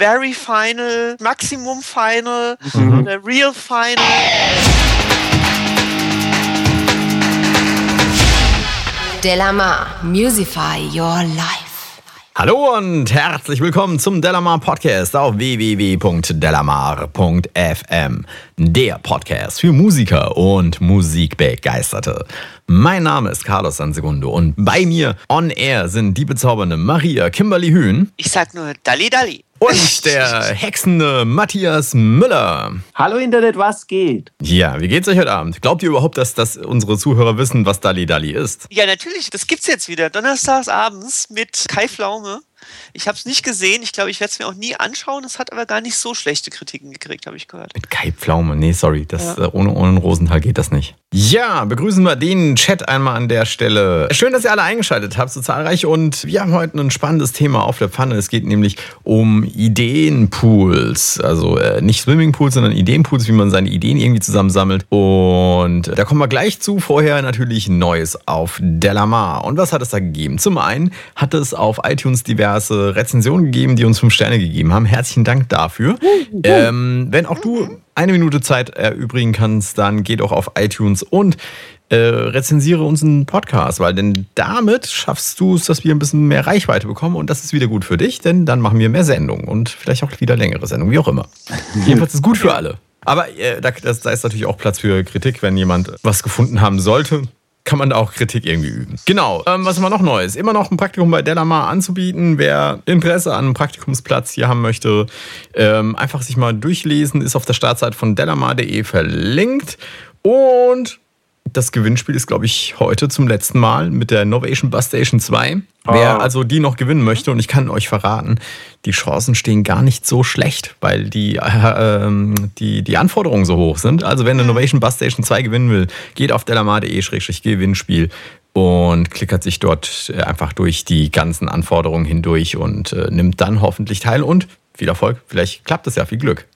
Very Final, Maximum Final, mhm. Real Final. Delamar, Musify Your Life. Hallo und herzlich willkommen zum Delamar Podcast auf www.delamar.fm. Der Podcast für Musiker und Musikbegeisterte. Mein Name ist Carlos Sansegundo und bei mir on air sind die bezaubernde Maria Kimberly Hühn. Ich sag nur Dalli Dalli. Und der hexende Matthias Müller. Hallo Internet, was geht? Ja, wie geht's euch heute Abend? Glaubt ihr überhaupt, dass, dass unsere Zuhörer wissen, was Dalli Dalli ist? Ja, natürlich. Das gibt's jetzt wieder. Donnerstags abends mit Kai Pflaume. Ich habe es nicht gesehen. Ich glaube, ich werde es mir auch nie anschauen. Es hat aber gar nicht so schlechte Kritiken gekriegt, habe ich gehört. Mit Kai Pflaume. Nee, sorry. Das, ja. äh, ohne, ohne Rosenthal geht das nicht. Ja, begrüßen wir den Chat einmal an der Stelle. Schön, dass ihr alle eingeschaltet habt, so zahlreich. Und wir haben heute ein spannendes Thema auf der Pfanne. Es geht nämlich um Ideenpools. Also äh, nicht Swimmingpools, sondern Ideenpools, wie man seine Ideen irgendwie zusammensammelt. Und da kommen wir gleich zu. Vorher natürlich Neues auf Delamar. Und was hat es da gegeben? Zum einen hat es auf iTunes diverse Rezensionen gegeben, die uns fünf Sterne gegeben haben. Herzlichen Dank dafür. Ähm, wenn auch du eine Minute Zeit erübrigen kannst, dann geh doch auf iTunes und äh, rezensiere unseren Podcast, weil denn damit schaffst du es, dass wir ein bisschen mehr Reichweite bekommen und das ist wieder gut für dich, denn dann machen wir mehr Sendungen und vielleicht auch wieder längere Sendungen, wie auch immer. Jedenfalls ist es gut für alle. Aber äh, da, das, da ist natürlich auch Platz für Kritik, wenn jemand was gefunden haben sollte kann man da auch Kritik irgendwie üben. Genau, ähm, was haben wir noch Neues? Immer noch ein Praktikum bei Delamar anzubieten. Wer Interesse an einem Praktikumsplatz hier haben möchte, ähm, einfach sich mal durchlesen, ist auf der Startseite von delamar.de verlinkt. Und das Gewinnspiel ist, glaube ich, heute zum letzten Mal mit der Innovation Bus Station 2. Oh. Wer ah. also die noch gewinnen möchte, und ich kann euch verraten, die Chancen stehen gar nicht so schlecht, weil die, äh, äh, die, die Anforderungen so hoch sind. Also wenn Innovation Bus Station 2 gewinnen will, geht auf delamar.de-gewinnspiel und klickert sich dort äh, einfach durch die ganzen Anforderungen hindurch und äh, nimmt dann hoffentlich teil und viel Erfolg. Vielleicht klappt es ja, viel Glück.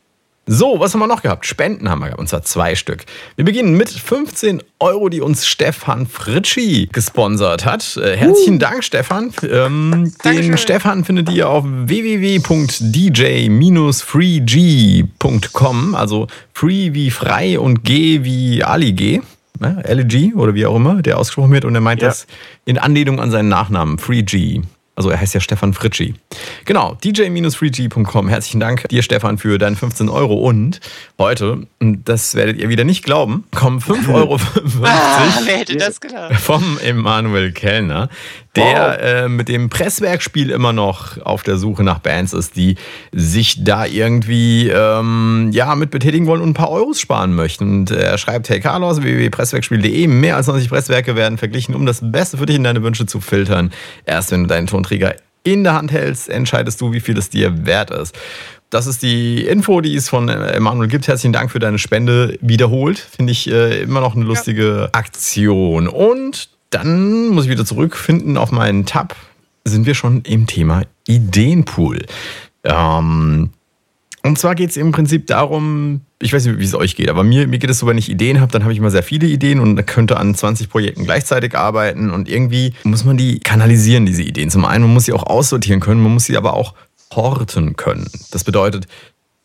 So, was haben wir noch gehabt? Spenden haben wir gehabt, und zwar zwei Stück. Wir beginnen mit 15 Euro, die uns Stefan Fritschi gesponsert hat. Äh, herzlichen uh. Dank, Stefan. Ähm, den Stefan findet ihr auf www.dj-freeg.com, also free wie frei und g wie Ali G. Ne? LG oder wie auch immer, der ausgesprochen wird und er meint ja. das in Anlehnung an seinen Nachnamen, Free G. Also er heißt ja Stefan Fritschi. Genau, dj-freeg.com. Herzlichen Dank dir, Stefan, für deine 15 Euro. Und heute, das werdet ihr wieder nicht glauben, kommen 5,50 Euro ah, wer hätte das gedacht? vom Emanuel Kellner, der wow. äh, mit dem Presswerkspiel immer noch auf der Suche nach Bands ist, die sich da irgendwie ähm, ja, mit betätigen wollen und ein paar Euros sparen möchten. Und er schreibt, hey Carlos, www.presswerkspiel.de, mehr als 90 Presswerke werden verglichen, um das Beste für dich in deine Wünsche zu filtern. Erst wenn du deinen Tonträger in der Hand hältst, entscheidest du, wie viel es dir wert ist. Das ist die Info, die es von Emanuel gibt. Herzlichen Dank für deine Spende. Wiederholt. Finde ich äh, immer noch eine lustige ja. Aktion. Und dann muss ich wieder zurückfinden auf meinen Tab. Sind wir schon im Thema Ideenpool. Ähm, und zwar geht es im Prinzip darum, ich weiß nicht, wie es euch geht, aber mir, mir geht es so, wenn ich Ideen habe, dann habe ich immer sehr viele Ideen und könnte an 20 Projekten gleichzeitig arbeiten und irgendwie muss man die kanalisieren, diese Ideen. Zum einen, man muss sie auch aussortieren können, man muss sie aber auch horten können. Das bedeutet,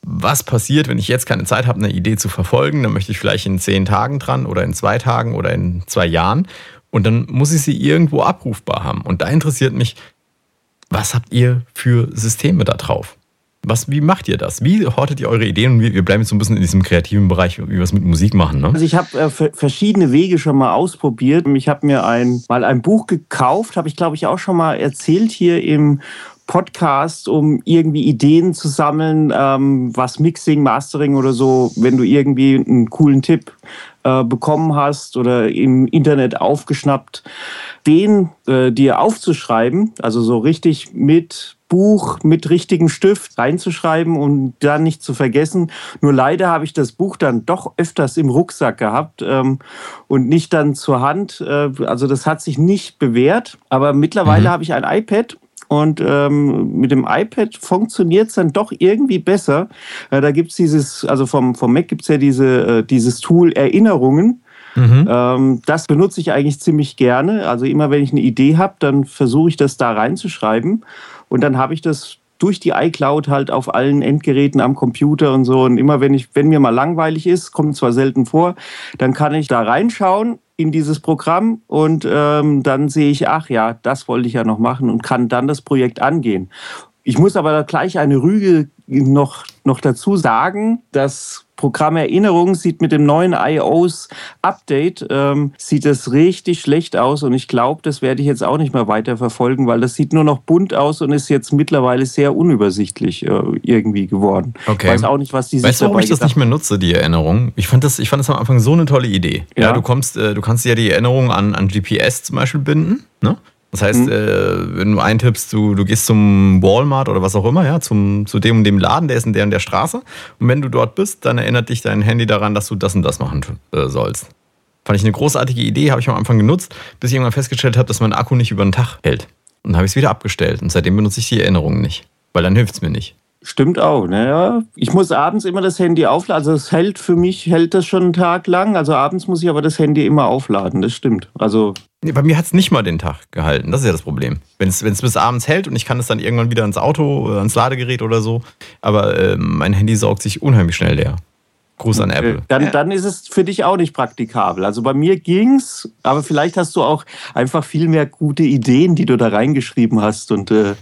was passiert, wenn ich jetzt keine Zeit habe, eine Idee zu verfolgen, dann möchte ich vielleicht in zehn Tagen dran oder in zwei Tagen oder in zwei Jahren und dann muss ich sie irgendwo abrufbar haben. Und da interessiert mich, was habt ihr für Systeme da drauf? Was, wie macht ihr das? Wie hortet ihr eure Ideen? Und wir bleiben jetzt so ein bisschen in diesem kreativen Bereich, wie wir es mit Musik machen. Ne? Also ich habe äh, verschiedene Wege schon mal ausprobiert. Ich habe mir ein, mal ein Buch gekauft, habe ich glaube ich auch schon mal erzählt hier im Podcast, um irgendwie Ideen zu sammeln, ähm, was Mixing, Mastering oder so, wenn du irgendwie einen coolen Tipp äh, bekommen hast oder im Internet aufgeschnappt, den äh, dir aufzuschreiben, also so richtig mit Buch mit richtigem Stift reinzuschreiben und dann nicht zu vergessen. Nur leider habe ich das Buch dann doch öfters im Rucksack gehabt ähm, und nicht dann zur Hand. Äh, also das hat sich nicht bewährt. Aber mittlerweile mhm. habe ich ein iPad und ähm, mit dem iPad funktioniert es dann doch irgendwie besser. Äh, da gibt es dieses, also vom, vom Mac gibt es ja diese, äh, dieses Tool Erinnerungen. Mhm. Ähm, das benutze ich eigentlich ziemlich gerne. Also immer wenn ich eine Idee habe, dann versuche ich das da reinzuschreiben. Und dann habe ich das durch die iCloud halt auf allen Endgeräten am Computer und so. Und immer wenn ich, wenn mir mal langweilig ist, kommt zwar selten vor, dann kann ich da reinschauen in dieses Programm und ähm, dann sehe ich, ach ja, das wollte ich ja noch machen und kann dann das Projekt angehen. Ich muss aber gleich eine Rüge noch, noch dazu sagen, das Programm Erinnerung sieht mit dem neuen iOS Update ähm, sieht das richtig schlecht aus und ich glaube, das werde ich jetzt auch nicht mehr weiter verfolgen, weil das sieht nur noch bunt aus und ist jetzt mittlerweile sehr unübersichtlich äh, irgendwie geworden. Okay. Ich weiß auch nicht, was die Weißt du, warum ich das nicht mehr nutze, die Erinnerung? Ich fand das, ich fand das am Anfang so eine tolle Idee. Ja, Ja. du kommst, äh, du kannst ja die Erinnerung an, an GPS zum Beispiel binden, ne? Das heißt, Mhm. äh, wenn du eintippst, du, du gehst zum Walmart oder was auch immer, ja, zum, zu dem und dem Laden, der ist in der und der Straße. Und wenn du dort bist, dann erinnert dich dein Handy daran, dass du das und das machen äh, sollst. Fand ich eine großartige Idee, habe ich am Anfang genutzt, bis ich irgendwann festgestellt habe, dass mein Akku nicht über den Tag hält. Und dann habe ich es wieder abgestellt. Und seitdem benutze ich die Erinnerungen nicht. Weil dann hilft es mir nicht. Stimmt auch, naja. Ich muss abends immer das Handy aufladen. Also es hält für mich, hält das schon einen Tag lang. Also abends muss ich aber das Handy immer aufladen, das stimmt. Also Nee, bei mir hat es nicht mal den Tag gehalten. Das ist ja das Problem. Wenn es bis abends hält und ich kann es dann irgendwann wieder ins Auto, äh, ans Ladegerät oder so. Aber ähm, mein Handy saugt sich unheimlich schnell leer. Gruß an Apple. Dann, dann ist es für dich auch nicht praktikabel. Also bei mir ging's, aber vielleicht hast du auch einfach viel mehr gute Ideen, die du da reingeschrieben hast. Und äh,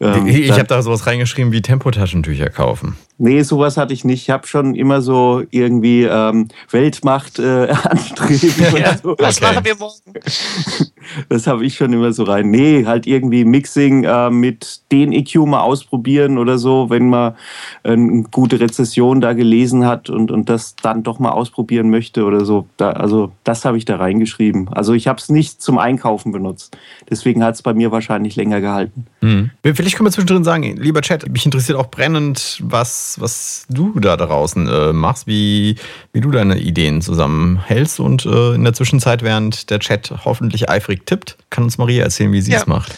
ähm, ich habe da sowas reingeschrieben wie Tempotaschentücher kaufen. Nee, sowas hatte ich nicht. Ich habe schon immer so irgendwie ähm, Weltmacht äh, anstreben. Ja, so. was Okay. machen wir morgen? Das habe ich schon immer so rein. Nee, halt irgendwie Mixing äh, mit den EQ mal ausprobieren oder so, wenn man äh, eine gute Rezession da gelesen hat und, und das dann doch mal ausprobieren möchte oder so. Da, also das habe ich da reingeschrieben. Also ich habe es nicht zum Einkaufen benutzt. Deswegen hat es bei mir wahrscheinlich länger gehalten. Hm. Vielleicht können wir zwischendrin sagen, lieber Chat, mich interessiert auch brennend, was, was du da draußen äh, machst, wie, wie du deine Ideen zusammenhältst und äh, in der Zwischenzeit, während der Chat hoffentlich eifrig tippt, kann uns Maria erzählen, wie sie Ja. es macht.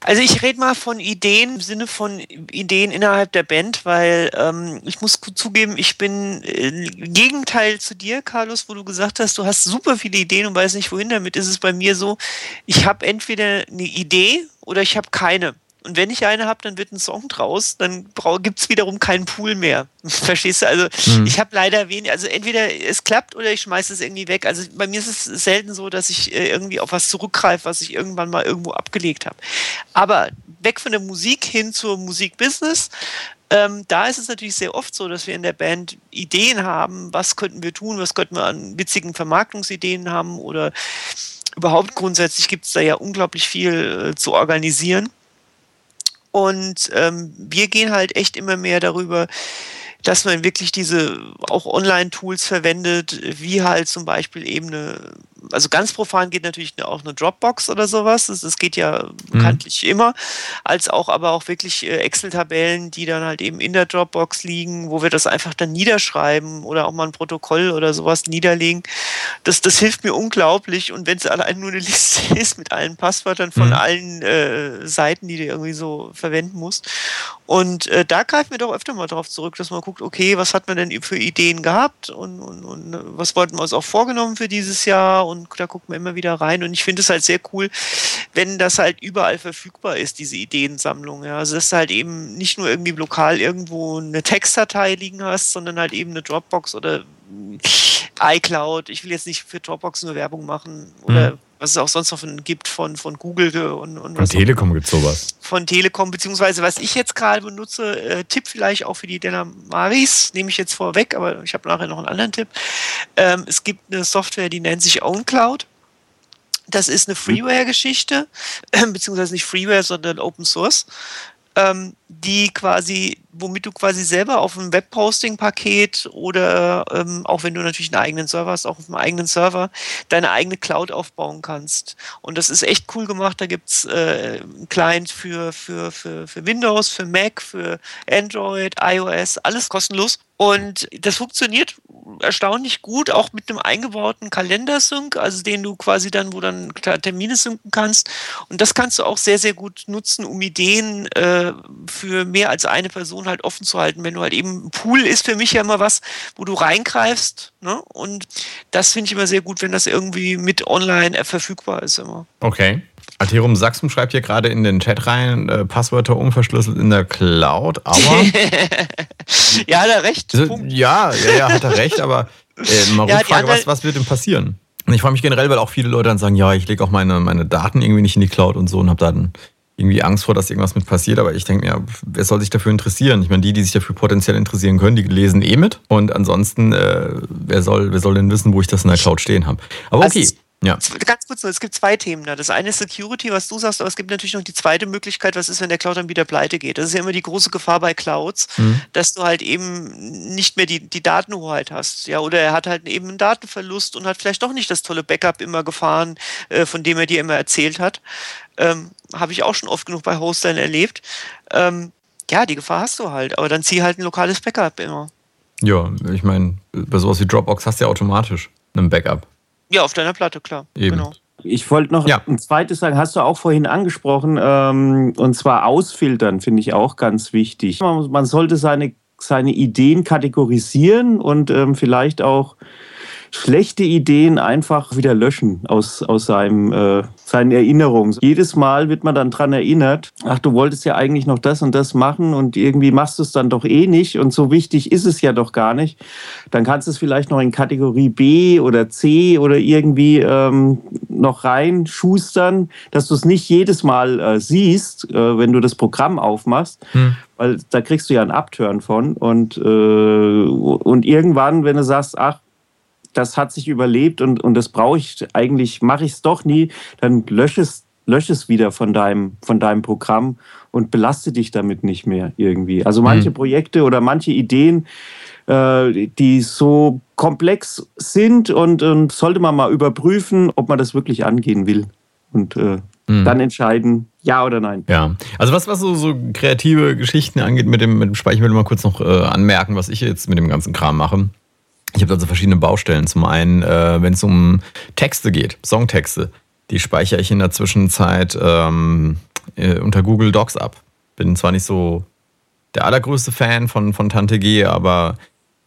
Also ich rede mal von Ideen im Sinne von Ideen innerhalb der Band, weil ähm, ich muss zugeben, ich bin äh, Gegenteil zu dir, Carlos, wo du gesagt hast, du hast super viele Ideen und weißt nicht wohin damit. Ist es bei mir so, ich habe entweder eine Idee oder ich habe keine. Und wenn ich eine habe, dann wird ein Song draus, dann gibt es wiederum keinen Pool mehr. Verstehst du? Also Mhm. ich habe leider wenig, also entweder es klappt oder ich schmeiße es irgendwie weg. Also bei mir ist es selten so, dass ich äh, irgendwie auf was zurückgreife, was ich irgendwann mal irgendwo abgelegt habe. Aber weg von der Musik hin zur Musikbusiness. Ähm, da ist es natürlich sehr oft so, dass wir in der Band Ideen haben, was könnten wir tun, was könnten wir an witzigen Vermarktungsideen haben oder überhaupt grundsätzlich gibt es da ja unglaublich viel äh, zu organisieren. Und ähm, wir gehen halt echt immer mehr darüber, dass man wirklich diese auch Online-Tools verwendet, wie halt zum Beispiel eben eine, also ganz profan geht natürlich auch eine Dropbox oder sowas, das, das geht ja bekanntlich immer, als auch aber auch wirklich äh, Excel-Tabellen, die dann halt eben in der Dropbox liegen, wo wir das einfach dann niederschreiben oder auch mal ein Protokoll oder sowas niederlegen. Das, das hilft mir unglaublich und wenn es allein nur eine Liste ist mit allen Passwörtern von Mhm. allen äh, Seiten, die du irgendwie so verwenden musst. Und äh, da greifen wir doch öfter mal darauf zurück, dass man guckt, okay, was hat man denn für Ideen gehabt und, und, und äh, was wollten wir uns auch vorgenommen für dieses Jahr und da gucken wir immer wieder rein und ich finde es halt sehr cool, wenn das halt überall verfügbar ist, diese Ideensammlung. Ja. Also dass du halt eben nicht nur irgendwie lokal irgendwo eine Textdatei liegen hast, sondern halt eben eine Dropbox oder iCloud. Ich will jetzt nicht für Dropbox nur Werbung machen oder Mhm. was es auch sonst noch von, gibt von, von Google und, und Von Telekom gibt es sowas. von Telekom, beziehungsweise was ich jetzt gerade benutze, äh, Tipp vielleicht auch für die Delamaris, nehme ich jetzt vorweg, aber ich habe nachher noch einen anderen Tipp. Ähm, es gibt eine Software, die nennt sich OwnCloud. Das ist eine Freeware-Geschichte, äh, beziehungsweise nicht Freeware, sondern Open Source, ähm, die quasi, womit du quasi selber auf einem Webposting-Paket oder ähm, auch wenn du natürlich einen eigenen Server hast, auch auf einem eigenen Server, deine eigene Cloud aufbauen kannst. Und das ist echt cool gemacht. Da gibt es äh, einen Client für, für, für, für Windows, für Mac, für Android, iOS, alles kostenlos. Und das funktioniert erstaunlich gut, auch mit einem eingebauten Kalendersync, also den du quasi dann, wo dann Termine synken kannst. Und das kannst du auch sehr, sehr gut nutzen, um Ideen äh, für mehr als eine Person halt offen zu halten. Wenn du halt eben, ein Pool ist für mich ja immer was, wo du reingreifst. Ne? Und das finde ich immer sehr gut, wenn das irgendwie mit online verfügbar ist immer. Okay. Atherum Sachsum schreibt hier gerade in den Chat rein, äh, Passwörter unverschlüsselt in der Cloud, aber. ja, hat er recht. Also, ja, ja, ja, hat er recht, aber äh, mal ja, Rückfrage, was, was wird denn passieren? Und ich freue mich generell, weil auch viele Leute dann sagen, ja, ich lege auch meine, meine Daten irgendwie nicht in die Cloud und so und habe dann irgendwie Angst vor, dass irgendwas mit passiert. Aber ich denke mir, wer soll sich dafür interessieren? Ich meine, die, die sich dafür potenziell interessieren können, die lesen eh mit. Und ansonsten, äh, wer, soll, wer soll denn wissen, wo ich das in der Cloud stehen habe? Aber okay. Also ja. Ganz kurz nur, es gibt zwei Themen da. Das eine ist Security, was du sagst, aber es gibt natürlich noch die zweite Möglichkeit, was ist, wenn der Cloud dann wieder pleite geht. Das ist ja immer die große Gefahr bei Clouds, mhm. dass du halt eben nicht mehr die, die Datenhoheit hast. Ja, oder er hat halt eben einen Datenverlust und hat vielleicht doch nicht das tolle Backup immer gefahren, äh, von dem er dir immer erzählt hat. Ähm, Habe ich auch schon oft genug bei Hostern erlebt. Ähm, ja, die Gefahr hast du halt, aber dann zieh halt ein lokales Backup immer. Ja, ich meine, bei sowas wie Dropbox hast du ja automatisch einen Backup. Ja, auf deiner Platte, klar. Eben. Genau. Ich wollte noch ja. ein zweites sagen, hast du auch vorhin angesprochen, ähm, und zwar ausfiltern, finde ich auch ganz wichtig. Man, man, sollte seine, seine Ideen kategorisieren und ähm, vielleicht auch schlechte Ideen einfach wieder löschen aus, aus seinem, äh, seinen Erinnerungen. Jedes Mal wird man dann daran erinnert, ach, du wolltest ja eigentlich noch das und das machen und irgendwie machst du es dann doch eh nicht und so wichtig ist es ja doch gar nicht. Dann kannst du es vielleicht noch in Kategorie B oder C oder irgendwie ähm, noch reinschustern, dass du es nicht jedes Mal äh, siehst, äh, wenn du das Programm aufmachst. Hm weil da kriegst du ja einen Upturn von und, äh, und irgendwann, wenn du sagst, ach, das hat sich überlebt und, und das brauche ich eigentlich, mache ich es doch nie, dann lösch es, lösch es wieder von deinem, von deinem Programm und belaste dich damit nicht mehr irgendwie. Also manche mhm. Projekte oder manche Ideen, äh, die so komplex sind und, und sollte man mal überprüfen, ob man das wirklich angehen will. Und äh, mhm. dann entscheiden, ja oder nein. Ja, also was, was so, so kreative Geschichten angeht mit dem, mit dem Speicher, ich will mal kurz noch äh, anmerken, was ich jetzt mit dem ganzen Kram mache. Ich habe also verschiedene Baustellen. Zum einen, äh, wenn es um Texte geht, Songtexte, die speichere ich in der Zwischenzeit ähm, äh, unter Google Docs ab. Bin zwar nicht so der allergrößte Fan von, von Tante G, aber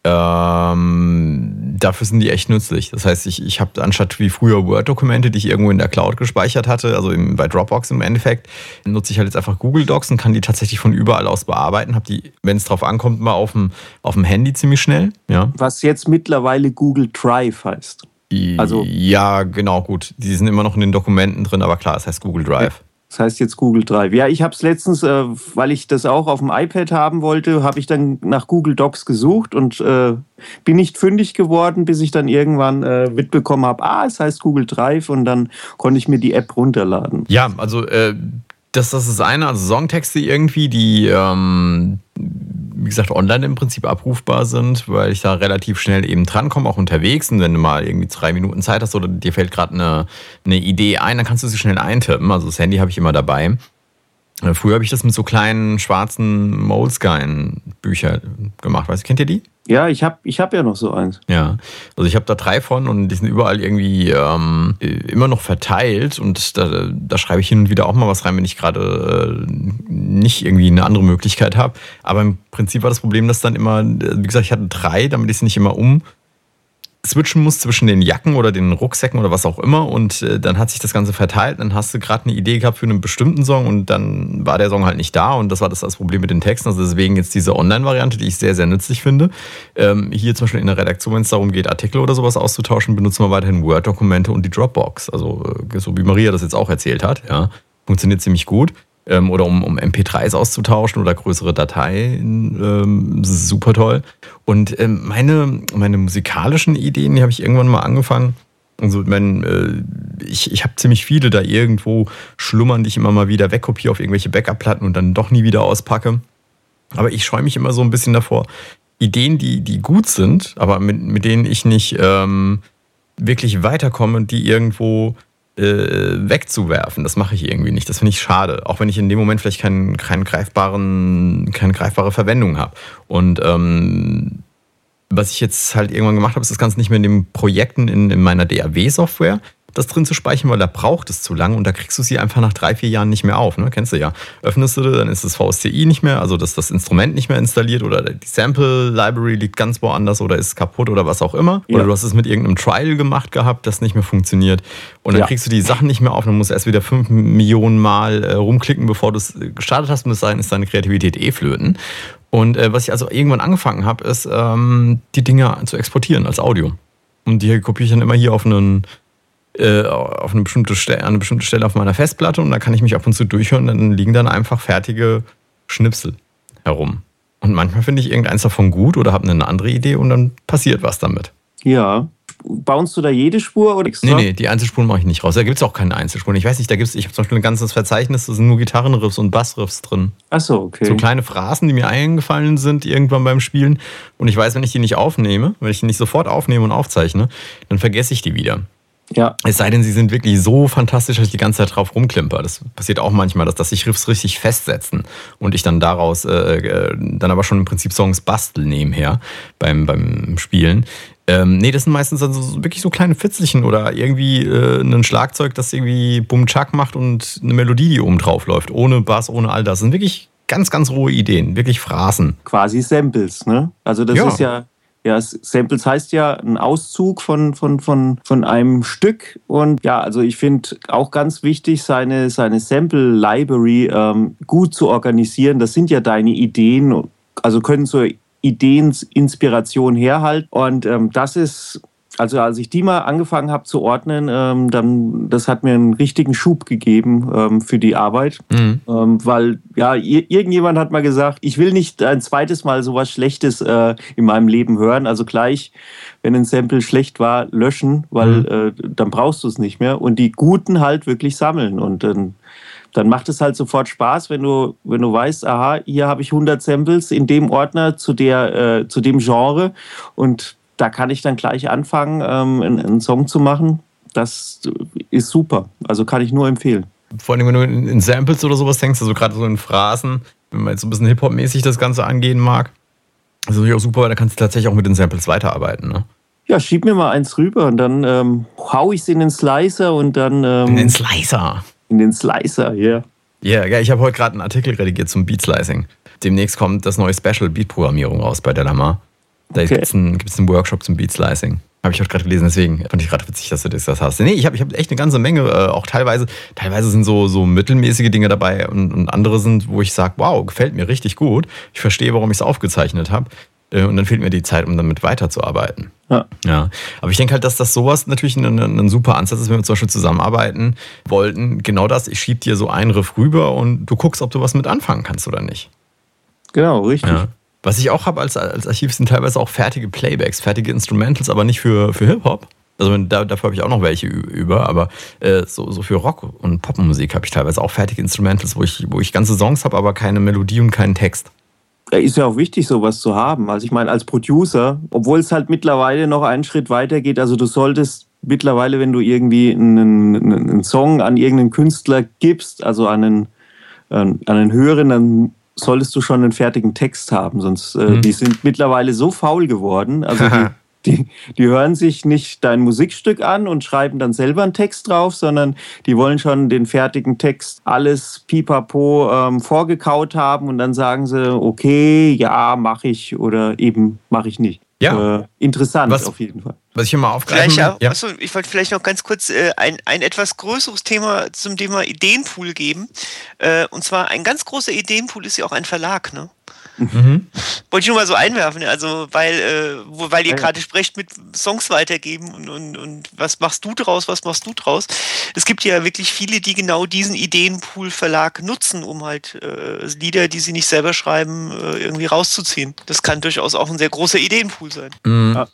ähm, dafür sind die echt nützlich. Das heißt, ich, ich habe anstatt wie früher Word-Dokumente, die ich irgendwo in der Cloud gespeichert hatte, also im, bei Dropbox im Endeffekt, nutze ich halt jetzt einfach Google Docs und kann die tatsächlich von überall aus bearbeiten. Habe die, wenn es drauf ankommt, mal auf dem, auf dem Handy ziemlich schnell. Ja. Was jetzt mittlerweile Google Drive heißt. Also, ja, genau, gut. Die sind immer noch in den Dokumenten drin, aber klar, es heißt Google Drive. Das heißt jetzt Google Drive. Ja, ich habe es letztens, äh, weil ich das auch auf dem iPad haben wollte, habe ich dann nach Google Docs gesucht und äh, bin nicht fündig geworden, bis ich dann irgendwann äh, mitbekommen habe, ah, es heißt Google Drive und dann konnte ich mir die App runterladen. Ja, also äh, das, das ist eine, also Songtexte irgendwie, die ähm, wie gesagt, online im Prinzip abrufbar sind, weil ich da relativ schnell eben drankomme, auch unterwegs. Und wenn du mal irgendwie drei Minuten Zeit hast oder dir fällt gerade eine, eine Idee ein, dann kannst du sie schnell eintippen. Also das Handy habe ich immer dabei. Früher habe ich das mit so kleinen schwarzen Moleskine-Büchern gemacht. Weißt du, kennt ihr die? Ja, ich habe ich hab ja noch so eins. Ja, also ich habe da drei von und die sind überall irgendwie ähm, immer noch verteilt und da, da schreibe ich hin und wieder auch mal was rein, wenn ich gerade äh, nicht irgendwie eine andere Möglichkeit habe. Aber im Prinzip war das Problem, dass dann immer, wie gesagt, ich hatte drei, damit ich es nicht immer um switchen muss zwischen den Jacken oder den Rucksäcken oder was auch immer und äh, dann hat sich das Ganze verteilt, dann hast du gerade eine Idee gehabt für einen bestimmten Song und dann war der Song halt nicht da und das war das, das Problem mit den Texten. Also deswegen jetzt diese Online-Variante, die ich sehr, sehr nützlich finde. Ähm, hier zum Beispiel in der Redaktion, wenn es darum geht, Artikel oder sowas auszutauschen, benutzen wir weiterhin Word-Dokumente und die Dropbox. Also äh, so wie Maria das jetzt auch erzählt hat, ja. Funktioniert ziemlich gut ähm, oder um, um MP3s auszutauschen oder größere Dateien. Ähm, super toll. Und ähm, meine, meine musikalischen Ideen, die habe ich irgendwann mal angefangen. Also, mein, äh, ich, ich habe ziemlich viele da irgendwo schlummern, die ich immer mal wieder wegkopiere auf irgendwelche Backup-Platten und dann doch nie wieder auspacke. Aber ich scheue mich immer so ein bisschen davor, Ideen, die, die gut sind, aber mit, mit denen ich nicht ähm, wirklich weiterkomme, die irgendwo wegzuwerfen. Das mache ich irgendwie nicht. Das finde ich schade. Auch wenn ich in dem Moment vielleicht keinen, keinen greifbaren, keine greifbare Verwendung habe. Und ähm, was ich jetzt halt irgendwann gemacht habe, ist das Ganze nicht mehr in den Projekten in, in meiner DAW-Software, das drin zu speichern, weil da braucht es zu lange und da kriegst du sie einfach nach drei, vier Jahren nicht mehr auf. Ne? Kennst du ja. Öffnest du, dann ist das VSTI nicht mehr, also das, das Instrument nicht mehr installiert oder die Sample Library liegt ganz woanders oder ist kaputt oder was auch immer. Ja. Oder du hast es mit irgendeinem Trial gemacht gehabt, das nicht mehr funktioniert. Und dann ja. kriegst du die Sachen nicht mehr auf, dann musst du erst wieder fünf Millionen Mal äh, rumklicken, bevor du es gestartet hast. Bis dahin ist deine Kreativität eh flöten. Und äh, was ich also irgendwann angefangen habe, ist, ähm, die Dinge zu exportieren als Audio. Und die kopiere ich dann immer hier auf einen äh, auf eine bestimmte, Stelle, eine bestimmte Stelle auf meiner Festplatte und da kann ich mich ab und zu durchhören. Dann liegen dann einfach fertige Schnipsel herum. Und manchmal finde ich irgendeins davon gut oder habe eine andere Idee und dann passiert was damit. Ja. Baust du da jede Spur oder extra? Nee, nee, die Einzelspuren mache ich nicht raus. Da gibt es auch keine Einzelspuren. Ich weiß nicht, da gibt es, ich habe zum Beispiel ein ganzes Verzeichnis, da sind nur Gitarrenriffs und Bassriffs drin. Ach so, okay. So kleine Phrasen, die mir eingefallen sind irgendwann beim Spielen. Und ich weiß, wenn ich die nicht aufnehme, wenn ich die nicht sofort aufnehme und aufzeichne, dann vergesse ich die wieder. Ja. Es sei denn, sie sind wirklich so fantastisch, dass ich die ganze Zeit drauf rumklimper. Das passiert auch manchmal, dass, dass sich Riffs richtig festsetzen und ich dann daraus äh, äh, dann aber schon im Prinzip Songs bastel nebenher beim, beim Spielen. Ähm, nee, das sind meistens also wirklich so kleine Fitzelchen oder irgendwie äh, ein Schlagzeug, das irgendwie Bum-Chak macht und eine Melodie, die oben drauf läuft. Ohne Bass, ohne all das. Das sind wirklich ganz, ganz rohe Ideen, wirklich Phrasen. Quasi Samples, ne? Also das ja. ist ja ja, Samples heißt ja ein Auszug von, von, von, von einem Stück. Und ja, also ich finde auch ganz wichtig, seine, seine Sample-Library ähm, gut zu organisieren. Das sind ja deine Ideen, also können zur Ideeninspiration herhalten. Und ähm, das ist also als ich die mal angefangen habe zu ordnen, ähm, dann das hat mir einen richtigen Schub gegeben ähm, für die Arbeit, mhm. ähm, weil ja irgendjemand hat mal gesagt, ich will nicht ein zweites Mal sowas Schlechtes äh, in meinem Leben hören. Also gleich, wenn ein Sample schlecht war, löschen, weil mhm. äh, dann brauchst du es nicht mehr und die guten halt wirklich sammeln und dann dann macht es halt sofort Spaß, wenn du, wenn du weißt, aha, hier habe ich 100 Samples in dem Ordner zu, der, äh, zu dem Genre und da kann ich dann gleich anfangen, ähm, einen, einen, Song zu machen. Das ist super. Also kann ich nur empfehlen. Vor allem, wenn du in Samples oder sowas denkst, also gerade so in Phrasen, wenn man jetzt so ein bisschen Hip-Hop-mäßig das Ganze angehen mag, ist natürlich auch super, weil da kannst du tatsächlich auch mit den Samples weiterarbeiten. Ne? Ja, schieb mir mal eins rüber und dann ähm, hau ich es in den Slicer und dann. Ähm, in den Slicer. In den Slicer, ja. Yeah. Ja, yeah, ich habe heute gerade einen Artikel redigiert zum Beat Slicing. Demnächst kommt das neue Special Beat Programmierung raus bei Delamar. Da okay. gibt es einen, einen, Workshop zum Beat Slicing. Habe ich heute gerade gelesen, deswegen fand ich gerade witzig, dass du das, hast. Nee, ich habe ich hab echt eine ganze Menge, äh, auch teilweise, teilweise sind so, so mittelmäßige Dinge dabei und, und andere sind, wo ich sage, wow, gefällt mir richtig gut. Ich verstehe, warum ich es aufgezeichnet habe. Äh, und dann fehlt mir die Zeit, um damit weiterzuarbeiten. Ja. ja. Aber ich denke halt, dass das sowas natürlich ein, ein, super Ansatz ist, wenn wir zum Beispiel zusammenarbeiten wollten. Genau das, ich schieb dir so einen Riff rüber und du guckst, ob du was mit anfangen kannst oder nicht. Genau, richtig. Ja. Was ich auch habe als, als Archiv sind teilweise auch fertige Playbacks, fertige Instrumentals, aber nicht für, für Hip-Hop. Also da, dafür habe ich auch noch welche über, aber äh, so, so für Rock und Popmusik habe ich teilweise auch fertige Instrumentals, wo ich, wo ich ganze Songs habe, aber keine Melodie und keinen Text. Ja, ist ja auch wichtig, sowas zu haben. Also ich meine, als Producer, obwohl es halt mittlerweile noch einen Schritt weiter geht, also du solltest mittlerweile, wenn du irgendwie einen, einen Song an irgendeinen Künstler gibst, also an einen, an einen höheren, dann solltest du schon einen fertigen Text haben, sonst äh, mhm. die sind mittlerweile so faul geworden. Also die, die, die, hören sich nicht dein Musikstück an und schreiben dann selber einen Text drauf, sondern die wollen schon den fertigen Text alles pipapo ähm, vorgekaut haben und dann sagen sie, okay, ja, mache ich oder eben mache ich nicht. Ja. Äh, interessant was, auf jeden Fall. Was ich immer aufgreifen ja, ja. Achso, ich wollte vielleicht noch ganz kurz äh, ein, ein etwas größeres Thema zum Thema Ideenpool geben. Äh, und zwar ein ganz großer Ideenpool ist ja auch ein Verlag, ne? Mhm. Wollte ich nur mal so einwerfen, also weil, äh, wo, weil ihr ja. gerade sprecht mit Songs weitergeben und, und, und was machst du draus, was machst du draus. Es gibt ja wirklich viele, die genau diesen Ideenpool-Verlag nutzen, um halt äh, Lieder, die sie nicht selber schreiben, äh, irgendwie rauszuziehen. Das kann durchaus auch ein sehr großer Ideenpool sein. Mhm. Ja.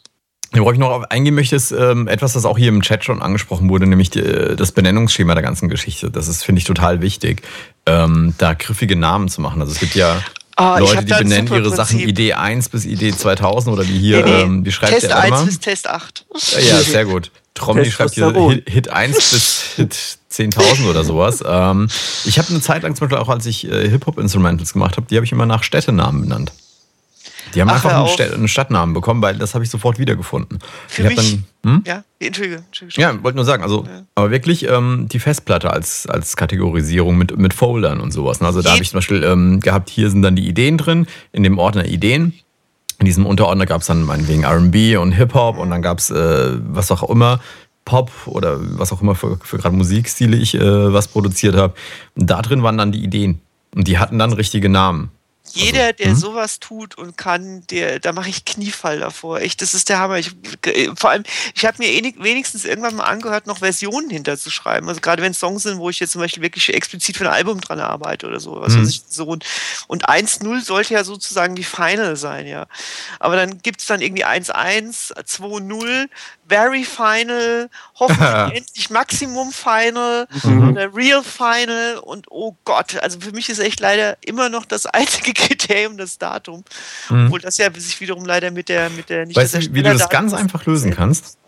Worauf ich noch eingehen möchte, ist ähm, etwas, das auch hier im Chat schon angesprochen wurde, nämlich die, das Benennungsschema der ganzen Geschichte. Das ist, finde ich, total wichtig, ähm, da griffige Namen zu machen. Also es gibt ja Oh, Leute, die benennen ihre Sachen Idee 1 bis Idee 2000 oder wie hier, nee, nee. Ähm, wie schreibt Test der 1 bis Test 8. Ja, sehr gut. Trommi schreibt hier Hit, Hit 1 bis Hit 10.000 oder sowas. Ähm, ich habe eine Zeit lang zum Beispiel auch, als ich äh, Hip-Hop-Instrumentals gemacht habe, die habe ich immer nach Städtenamen benannt. Die haben Ach, einfach einen. Sta- einen Stadtnamen bekommen, weil das habe ich sofort wiedergefunden. Für ich mich- dann, hm? Ja, Entschuldige. Entschuldige. Ja, wollte nur sagen, also, aber wirklich ähm, die Festplatte als, als Kategorisierung mit, mit Foldern und sowas. ne? Also da habe ich zum Beispiel ähm, gehabt, hier sind dann die Ideen drin, in dem Ordner Ideen. In diesem Unterordner gab es dann meinetwegen RB und Hip-Hop und dann gab es äh, was auch immer, Pop oder was auch immer für, für gerade Musikstile ich äh, was produziert habe. Und da drin waren dann die Ideen. Und die hatten dann richtige Namen. Jeder, der hm? sowas tut und kann, der, da mache ich Kniefall davor. Echt, das ist der Hammer. Ich, äh, vor allem, ich habe mir enig, wenigstens irgendwann mal angehört, noch Versionen hinterzuschreiben. Also gerade wenn es Songs sind, wo ich jetzt zum Beispiel wirklich explizit für ein Album dran arbeite oder so. Was Mhm. so. Und, und 1-0 sollte ja sozusagen die Final sein, ja. Aber dann gibt es dann irgendwie 1-1, 2-0, Very Final, hoffentlich endlich Maximum Final oder Real Final und oh Gott, also für mich ist echt leider immer noch das einzige Kriterium das Datum, obwohl das ja sich wiederum leider mit der mit der nicht Weißt du, wie du das ganz einfach lösen kannst?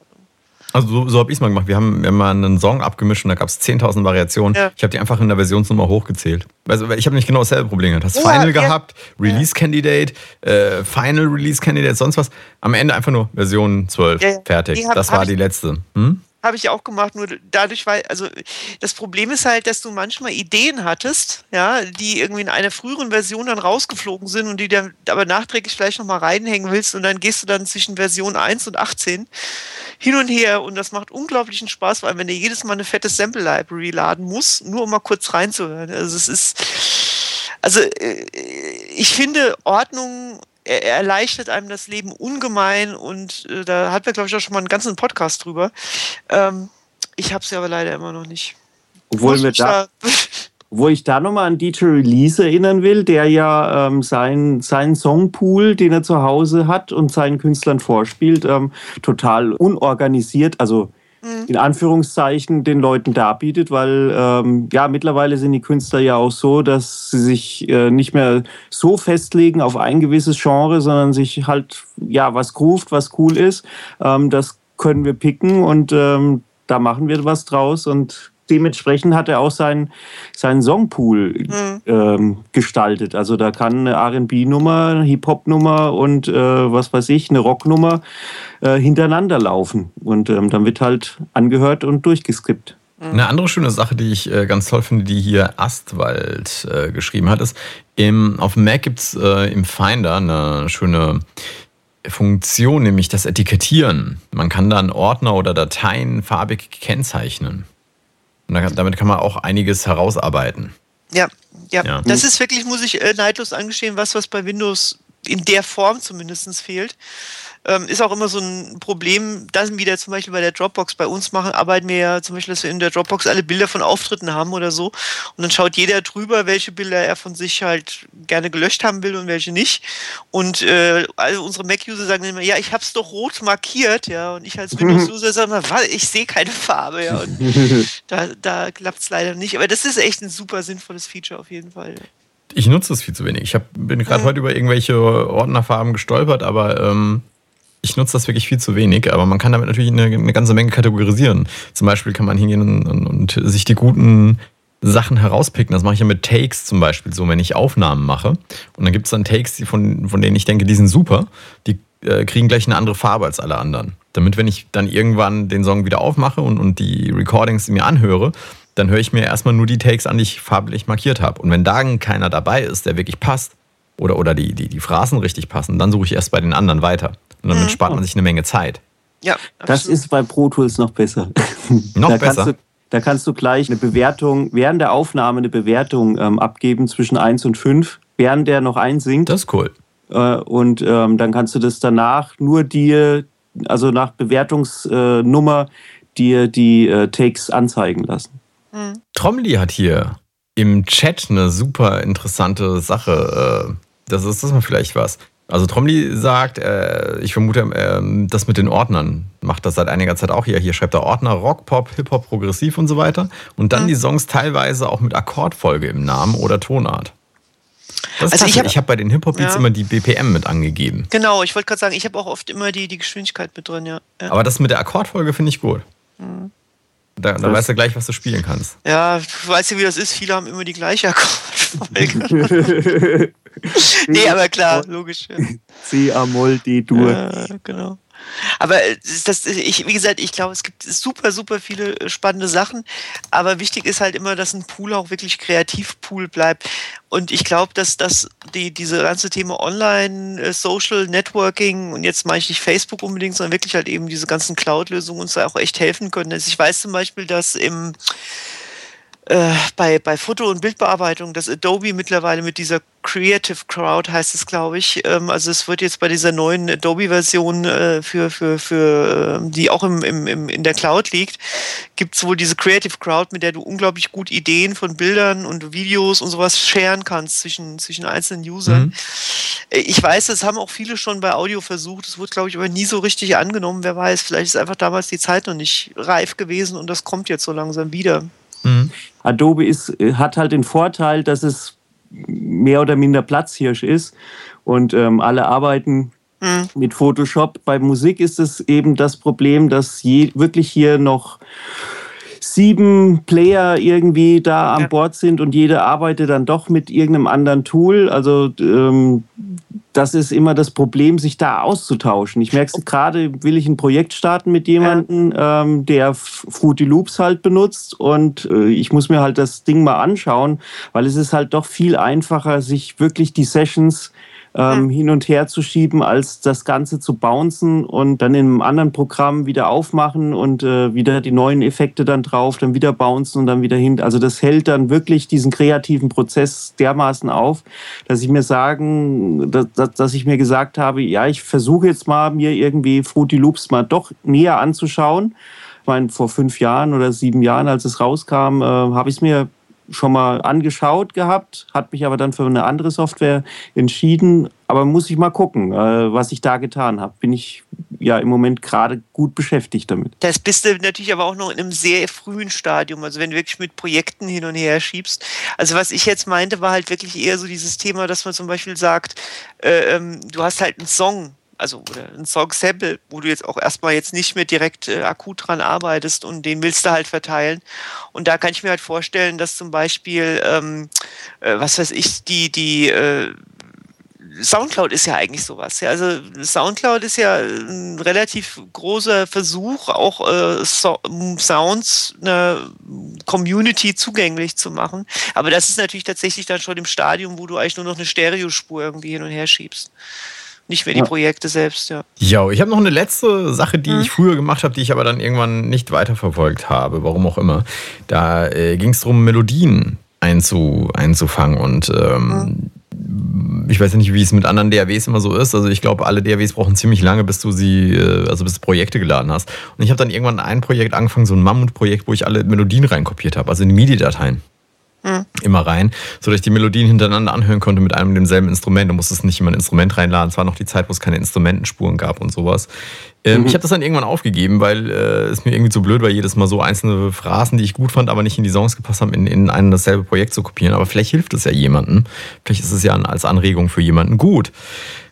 Also so, so habe ich es mal gemacht. Wir haben, wir haben mal einen Song abgemischt und da gab es 10.000 Variationen. Ja. Ich habe die einfach in der Versionsnummer hochgezählt. Also ich habe nicht genau dasselbe Problem gehabt. Hast Ja, Final ja. gehabt, Release Candidate, äh, Final Release Candidate, sonst was. Am Ende einfach nur Version 12. Ja, ja. Fertig. Hab- das war die letzte. Hm? Habe ich auch gemacht, nur dadurch, weil, also das Problem ist halt, dass du manchmal Ideen hattest, ja, die irgendwie in einer früheren Version dann rausgeflogen sind und die dann aber nachträglich vielleicht nochmal reinhängen willst und dann gehst du dann zwischen Version 1 und 18 hin und her und das macht unglaublichen Spaß, allem wenn du jedes Mal eine fette Sample Library laden musst, nur um mal kurz reinzuhören. Also es ist, also äh, ich finde Ordnung er- er erleichtert einem das Leben ungemein und äh, da hatten wir, glaube ich, auch schon mal einen ganzen Podcast drüber. Ähm, ich habe sie aber leider immer noch nicht. Obwohl, wir da, wo ich da nochmal an DJ Release erinnern will, der ja ähm, seinen seinen Songpool, den er zu Hause hat und seinen Künstlern vorspielt, ähm, total unorganisiert, also in Anführungszeichen den Leuten darbietet, weil ähm, ja mittlerweile sind die Künstler ja auch so, dass sie sich äh, nicht mehr so festlegen auf ein gewisses Genre, sondern sich halt ja was groovt, was cool ist. Ähm, das können wir picken und ähm, da machen wir was draus und dementsprechend hat er auch seinen, seinen Songpool ähm, gestaltet. Also da kann eine R&B-Nummer, eine Hip-Hop-Nummer und äh, was weiß ich, eine Rock-Nummer äh, hintereinander laufen. Und ähm, dann wird halt angehört und durchgeskippt. Eine andere schöne Sache, die ich äh, ganz toll finde, die hier Astwald äh, geschrieben hat, ist, im, auf dem Mac gibt es äh, im Finder eine schöne Funktion, nämlich das Etikettieren. Man kann dann Ordner oder Dateien farbig kennzeichnen. Und da, damit kann man auch einiges herausarbeiten. Ja, ja, Ja. Das ist wirklich, muss ich äh, neidlos angestehen, was, was bei Windows in der Form zumindest fehlt. Ähm, ist auch immer so ein Problem, das wieder zum Beispiel bei der Dropbox bei uns machen, arbeiten wir ja zum Beispiel, dass wir in der Dropbox alle Bilder von Auftritten haben oder so. Und dann schaut jeder drüber, welche Bilder er von sich halt gerne gelöscht haben will und welche nicht. Und äh, also unsere Mac-User sagen immer, ja, ich hab's doch rot markiert, ja. Und ich als Windows-User sage immer, was, ich sehe keine Farbe, ja. Und da, da klappt's leider nicht. Aber das ist echt ein super sinnvolles Feature auf jeden Fall. Ich nutze das viel zu wenig. Ich hab, bin gerade heute über irgendwelche Ordnerfarben gestolpert, aber ähm, ich nutze das wirklich viel zu wenig. Aber man kann damit natürlich eine, eine ganze Menge kategorisieren. Zum Beispiel kann man hingehen und, und, und sich die guten Sachen herauspicken. Das mache ich ja mit Takes zum Beispiel so, wenn ich Aufnahmen mache. Und dann gibt es dann Takes, die von, von denen ich denke, die sind super. Die äh, kriegen gleich eine andere Farbe als alle anderen. Damit, wenn ich dann irgendwann den Song wieder aufmache und, und die Recordings mir anhöre, dann höre ich mir erstmal nur die Takes an, die ich farblich markiert habe. Und wenn da keiner dabei ist, der wirklich passt, oder, oder die, die, die Phrasen richtig passen, dann suche ich erst bei den anderen weiter. Und damit spart man sich eine Menge Zeit. Ja, Das ist bei Pro Tools noch besser. Noch da besser? Kannst du, da kannst du gleich eine Bewertung, während der Aufnahme eine Bewertung ähm, abgeben zwischen 1 und 5, während der noch einsingt. Das ist cool. Äh, und ähm, dann kannst du das danach nur dir, also nach Bewertungsnummer, dir die äh, Takes anzeigen lassen. Tromli hat hier im Chat eine super interessante Sache. äh, Das ist das mal vielleicht was. Also Tromli sagt, äh, ich vermute, äh, das mit den Ordnern macht das seit einiger Zeit auch hier. Hier schreibt er Ordner Rock, Pop, Hip-Hop, Progressiv und so weiter. Und dann die Songs teilweise auch mit Akkordfolge im Namen oder Tonart. Das Also ich klasse. hab- habe bei den Hip-Hop-Beats Ja. immer die BPM mit angegeben. Genau, ich wollte gerade sagen, ich habe auch oft immer die, die Geschwindigkeit mit drin, ja. ja. Aber das mit der Akkordfolge finde ich gut. Da, da weißt du gleich, was du spielen kannst. Ja, du weißt ja, wie das ist. Viele haben immer die gleiche Akkordfolge. nee, aber klar, logisch. Ja. C, A-Moll, D-Dur. Ja, genau. Aber äh, das, ich, wie gesagt, ich glaube, es gibt super, super viele äh, spannende Sachen. Aber wichtig ist halt immer, dass ein Pool auch wirklich Kreativpool bleibt. Und ich glaube, dass das die, diese ganze Thema Online, äh, Social Networking und jetzt meine ich nicht Facebook unbedingt, sondern wirklich halt eben diese ganzen Cloud-Lösungen uns da auch echt helfen können. Also ich weiß zum Beispiel, dass im äh, bei, bei Foto- und Bildbearbeitung, dass Adobe mittlerweile mit dieser Creative Crowd heißt es, glaube ich. Ähm, also es wird jetzt bei dieser neuen Adobe-Version äh, für, für, für äh, die auch im, im, im, in der Cloud liegt, gibt es wohl diese Creative Crowd, mit der du unglaublich gut Ideen von Bildern und Videos und sowas sharen kannst zwischen, zwischen einzelnen Usern. Mhm. Äh, ich weiß, das haben auch viele schon bei Audio versucht. Es wurde, glaube ich, aber nie so richtig angenommen. Wer weiß, vielleicht ist einfach damals die Zeit noch nicht reif gewesen und das kommt jetzt so langsam wieder. Mhm. Adobe ist, äh, hat halt den Vorteil, dass es mehr oder minder Platzhirsch ist und ähm, alle arbeiten mhm. mit Photoshop. Bei Musik ist es eben das Problem, dass je, wirklich hier noch sieben Player irgendwie da an ja. Bord sind und jeder arbeitet dann doch mit irgendeinem anderen Tool. Also ähm, das ist immer das Problem, sich da auszutauschen. Ich merke es gerade, will ich ein Projekt starten mit jemandem, ja. ähm, der Fruity Loops halt benutzt und äh, ich muss mir halt das Ding mal anschauen, weil es ist halt doch viel einfacher, sich wirklich die Sessions ähm, hin und her zu schieben, als das Ganze zu bouncen und dann in einem anderen Programm wieder aufmachen und äh, wieder die neuen Effekte dann drauf, dann wieder bouncen und dann wieder hin. Also das hält dann wirklich diesen kreativen Prozess dermaßen auf, dass ich mir sagen, dass, dass, dass ich mir gesagt habe, ja, ich versuche jetzt mal mir irgendwie Fruity Loops mal doch näher anzuschauen. Ich meine, vor fünf Jahren oder sieben Jahren, als es rauskam, äh, habe ich es mir schon mal angeschaut gehabt, hat mich aber dann für eine andere Software entschieden. Aber muss ich mal gucken, äh, was ich da getan habe. Bin ich ja im Moment gerade gut beschäftigt damit. Das bist du natürlich aber auch noch in einem sehr frühen Stadium, also wenn du wirklich mit Projekten hin und her schiebst. Also was ich jetzt meinte, war halt wirklich eher so dieses Thema, dass man zum Beispiel sagt, äh, ähm, du hast halt einen Song, also ein Song-Sample, wo du jetzt auch erstmal jetzt nicht mehr direkt äh, akut dran arbeitest und den willst du halt verteilen. Und da kann ich mir halt vorstellen, dass zum Beispiel, ähm, äh, was weiß ich, die, die äh, Soundcloud ist ja eigentlich sowas. Ja. Also Soundcloud ist ja ein relativ großer Versuch, auch äh, so Sounds einer Community zugänglich zu machen. Aber das ist natürlich tatsächlich dann schon im Stadium, wo du eigentlich nur noch eine Stereospur irgendwie hin und her schiebst nicht mehr die Projekte selbst, ja. Ja, ich habe noch eine letzte Sache, die mhm. ich früher gemacht habe, die ich aber dann irgendwann nicht weiterverfolgt habe, warum auch immer. Da äh, ging es darum, Melodien einzu, einzufangen und ähm, mhm. ich weiß nicht, wie es mit anderen DAWs immer so ist. Also ich glaube, alle DAWs brauchen ziemlich lange, bis du sie, äh, also bis du Projekte geladen hast. Und ich habe dann irgendwann ein Projekt angefangen, so ein Mammutprojekt, wo ich alle Melodien reinkopiert habe, also in die MIDI-Dateien mhm. immer rein, sodass ich die Melodien hintereinander anhören konnte mit einem und demselben Instrument. Du musstest nicht immer ein Instrument reinladen. Es war noch die Zeit, wo es keine Instrumentenspuren gab und sowas. Ähm, mhm. Ich habe das dann irgendwann aufgegeben, weil äh, es mir irgendwie zu blöd war, jedes Mal so einzelne Phrasen, die ich gut fand, aber nicht in die Songs gepasst haben, in, in ein dasselbe Projekt zu kopieren. Aber vielleicht hilft es ja jemandem. Vielleicht ist es ja als Anregung für jemanden gut.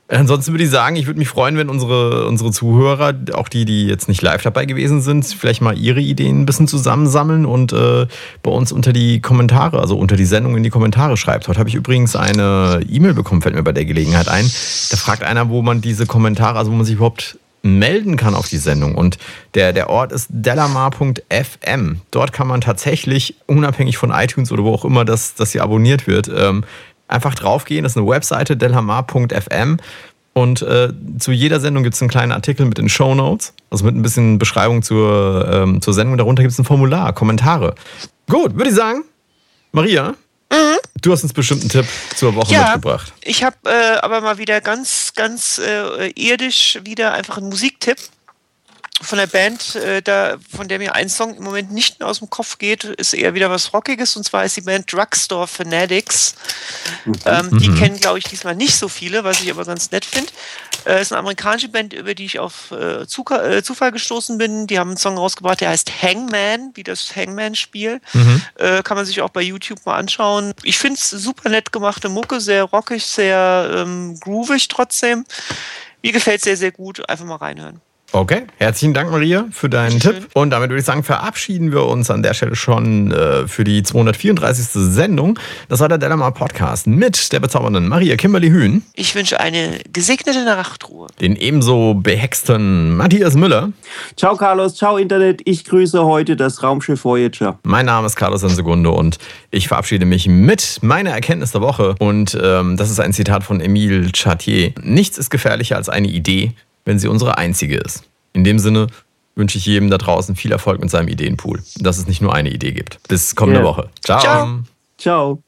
Ansonsten würde ich sagen, ich würde mich freuen, wenn unsere, unsere Zuhörer, auch die, die jetzt nicht live dabei gewesen sind, vielleicht mal ihre Ideen ein bisschen zusammensammeln und äh, bei uns unter die Kommentare, also unter die Sendung in die Kommentare schreibt. Heute habe ich übrigens eine E-Mail bekommen, fällt mir bei der Gelegenheit ein. Da fragt einer, wo man diese Kommentare, also wo man sich überhaupt melden kann auf die Sendung. Und der, der Ort ist delamar.fm. Dort kann man tatsächlich, unabhängig von iTunes oder wo auch immer das, das hier abonniert wird, ähm, Einfach draufgehen, das ist eine Webseite, delhamar.fm. Und äh, zu jeder Sendung gibt es einen kleinen Artikel mit den Show Notes, also mit ein bisschen Beschreibung zur, ähm, zur Sendung. Darunter gibt es ein Formular, Kommentare. Gut, würde ich sagen, Maria, mhm. du hast uns bestimmt einen Tipp zur Woche ja, mitgebracht. Ich habe äh, aber mal wieder ganz, ganz äh, irdisch wieder einfach einen Musiktipp von der Band, äh, da, von der mir ein Song im Moment nicht mehr aus dem Kopf geht, ist eher wieder was Rockiges und zwar ist die Band Drugstore Fanatics. Mhm. Ähm, die mhm. kennen, glaube ich, diesmal nicht so viele, was ich aber ganz nett finde. Äh, ist eine amerikanische Band, über die ich auf äh, Zufall, äh, Zufall gestoßen bin. Die haben einen Song rausgebracht, der heißt Hangman, wie das Hangman-Spiel. Mhm. Äh, kann man sich auch bei YouTube mal anschauen. Ich finde es super nett gemachte Mucke, sehr rockig, sehr ähm, groovig trotzdem. Mir gefällt sehr, sehr gut. Einfach mal reinhören. Okay, herzlichen Dank, Maria, für deinen Tipp. Und damit würde ich sagen, verabschieden wir uns an der Stelle schon äh, für die 234. Sendung. Das war der Delamar Podcast mit der bezaubernden Maria Kimberly Hühn. Ich wünsche eine gesegnete Nachtruhe. Den ebenso behexten Matthias Müller. Ciao, Carlos. Ciao, Internet. Ich grüße heute das Raumschiff Voyager. Mein Name ist Carlos Ansegunde und ich verabschiede mich mit meiner Erkenntnis der Woche. Und ähm, das ist ein Zitat von Emile Chartier. Nichts ist gefährlicher als eine Idee, wenn sie unsere einzige ist. In dem Sinne wünsche ich jedem da draußen viel Erfolg mit seinem Ideenpool, dass es nicht nur eine Idee gibt. Bis kommende Ja. Woche. Ciao. Ciao. Ciao.